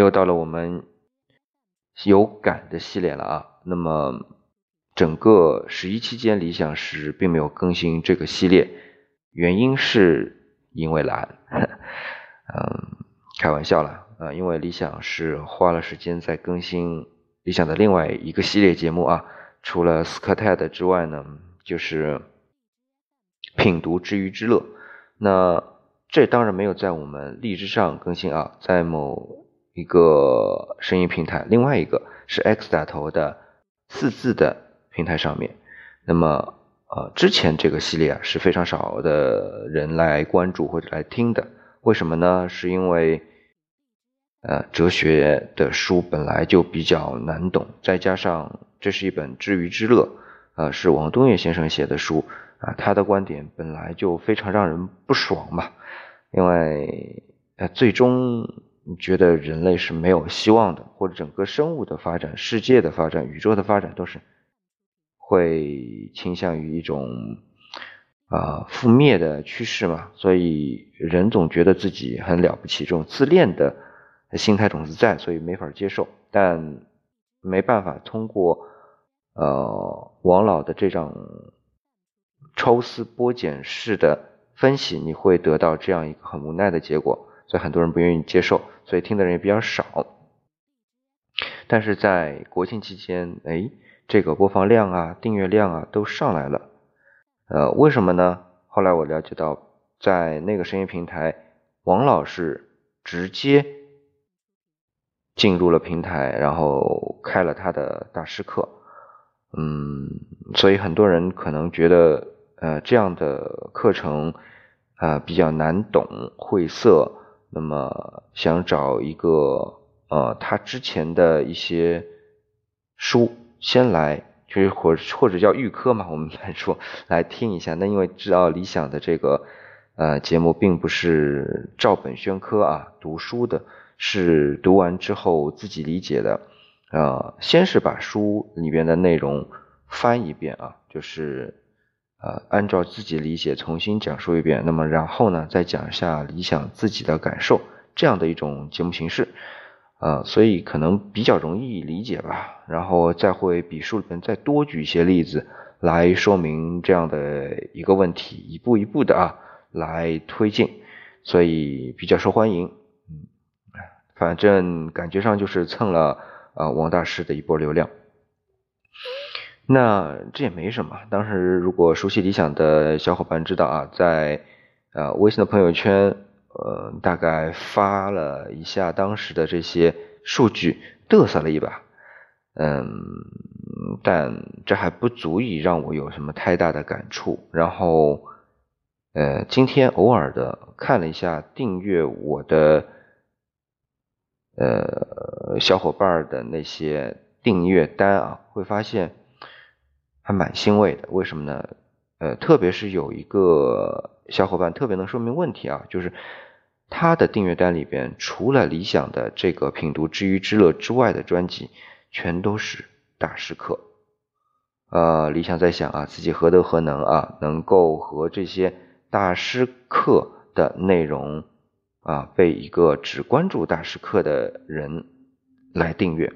又到了我们有感的系列了啊。那么整个十一期间，理想是并没有更新这个系列，原因是因为懒。嗯，开玩笑了啊，因为理想是花了时间在更新理想的另外一个系列节目啊。除了斯科泰的之外呢，就是品读之余之乐。那这当然没有在我们荔枝上更新啊，在某一个声音平台，另外一个是 X 打头的四字的平台上面。那么呃，之前这个系列啊是非常少的人来关注或者来听的，为什么呢？是因为呃哲学的书本来就比较难懂，再加上。这是一本知鱼之乐，呃，是王东岳先生写的书啊，他的观点本来就非常让人不爽嘛，因为呃，最终你觉得人类是没有希望的，或者整个生物的发展、世界的发展、宇宙的发展都是会倾向于一种啊覆灭的趋势嘛，所以人总觉得自己很了不起，这种自恋的心态总是在，所以没法接受，但没办法通过。呃，王老的这种抽丝剥茧式的分析，你会得到这样一个很无奈的结果，所以很多人不愿意接受，所以听的人也比较少。但是在国庆期间，哎，这个播放量啊、订阅量啊都上来了。呃，为什么呢？后来我了解到，在那个声音平台，王老师直接进入了平台，然后开了他的大师课。嗯，所以很多人可能觉得，呃，这样的课程啊比较难懂、晦涩，那么想找一个呃他之前的一些书先来，就是或或者叫预科嘛，我们来说来听一下。那因为知道理想的这个呃节目并不是照本宣科啊，读书的是读完之后自己理解的。呃，先是把书里边的内容翻一遍啊，就是呃按照自己理解重新讲述一遍，那么然后呢再讲一下理想自己的感受，这样的一种节目形式，呃，所以可能比较容易理解吧。然后再会比书里面再多举一些例子来说明这样的一个问题，一步一步的啊来推进，所以比较受欢迎。嗯，反正感觉上就是蹭了。啊，王大师的一波流量，那这也没什么。当时如果熟悉理想的小伙伴知道啊，在呃微信的朋友圈，呃大概发了一下当时的这些数据，嘚瑟了一把，嗯，但这还不足以让我有什么太大的感触。然后，呃，今天偶尔的看了一下订阅我的。呃，小伙伴的那些订阅单啊，会发现还蛮欣慰的。为什么呢？呃，特别是有一个小伙伴特别能说明问题啊，就是他的订阅单里边，除了理想的这个品读之余之乐之外的专辑，全都是大师课。呃，理想在想啊，自己何德何能啊，能够和这些大师课的内容。啊，被一个只关注大师课的人来订阅，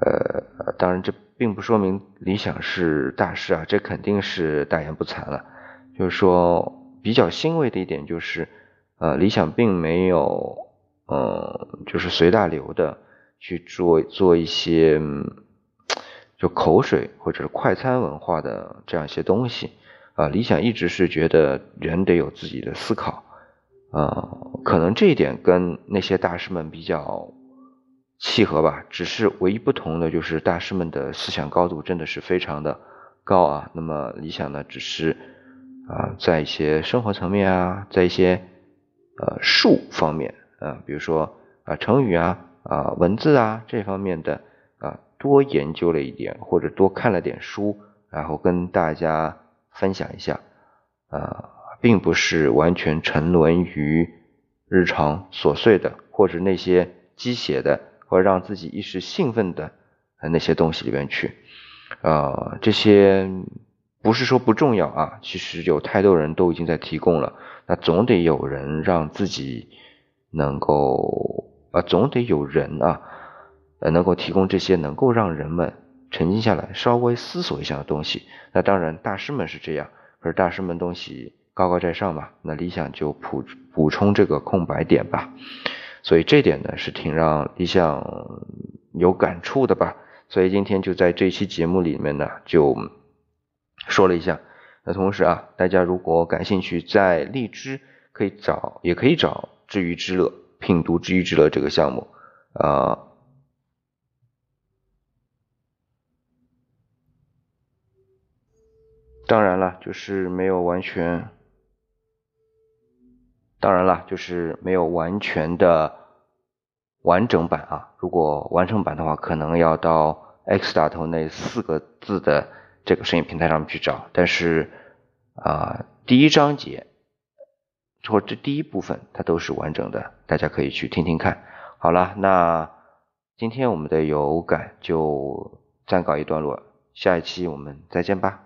呃，当然这并不说明理想是大师啊，这肯定是大言不惭了。就是说，比较欣慰的一点就是，呃，理想并没有，呃，就是随大流的去做做一些就口水或者是快餐文化的这样一些东西啊。理想一直是觉得人得有自己的思考。呃，可能这一点跟那些大师们比较契合吧。只是唯一不同的就是大师们的思想高度真的是非常的高啊。那么理想呢，只是啊，在一些生活层面啊，在一些呃术方面啊，比如说啊成语啊啊文字啊这方面的啊多研究了一点，或者多看了点书，然后跟大家分享一下啊。并不是完全沉沦于日常琐碎的，或者那些鸡血的，或者让自己一时兴奋的那些东西里面去。啊，这些不是说不重要啊，其实有太多人都已经在提供了。那总得有人让自己能够啊，总得有人啊，能够提供这些能够让人们沉静下来、稍微思索一下的东西。那当然，大师们是这样，可是大师们东西高高在上嘛，那理想就补补充这个空白点吧。所以这点呢，是挺让李想有感触的吧。所以今天就在这期节目里面呢，就说了一下。那同时啊，大家如果感兴趣，在荔枝可以找，也可以找“知鱼之乐”品读“知鱼之乐”这个项目啊。当然了，就是没有完全，当然了，就是没有完全的完整版啊。如果完整版的话，可能要到 X 打头那四个字的。这个声音平台上面去找，但是啊，第一章节或者这第一部分它都是完整的，大家可以去听听看。好了，那今天我们的有感就暂告一段落，下一期我们再见吧。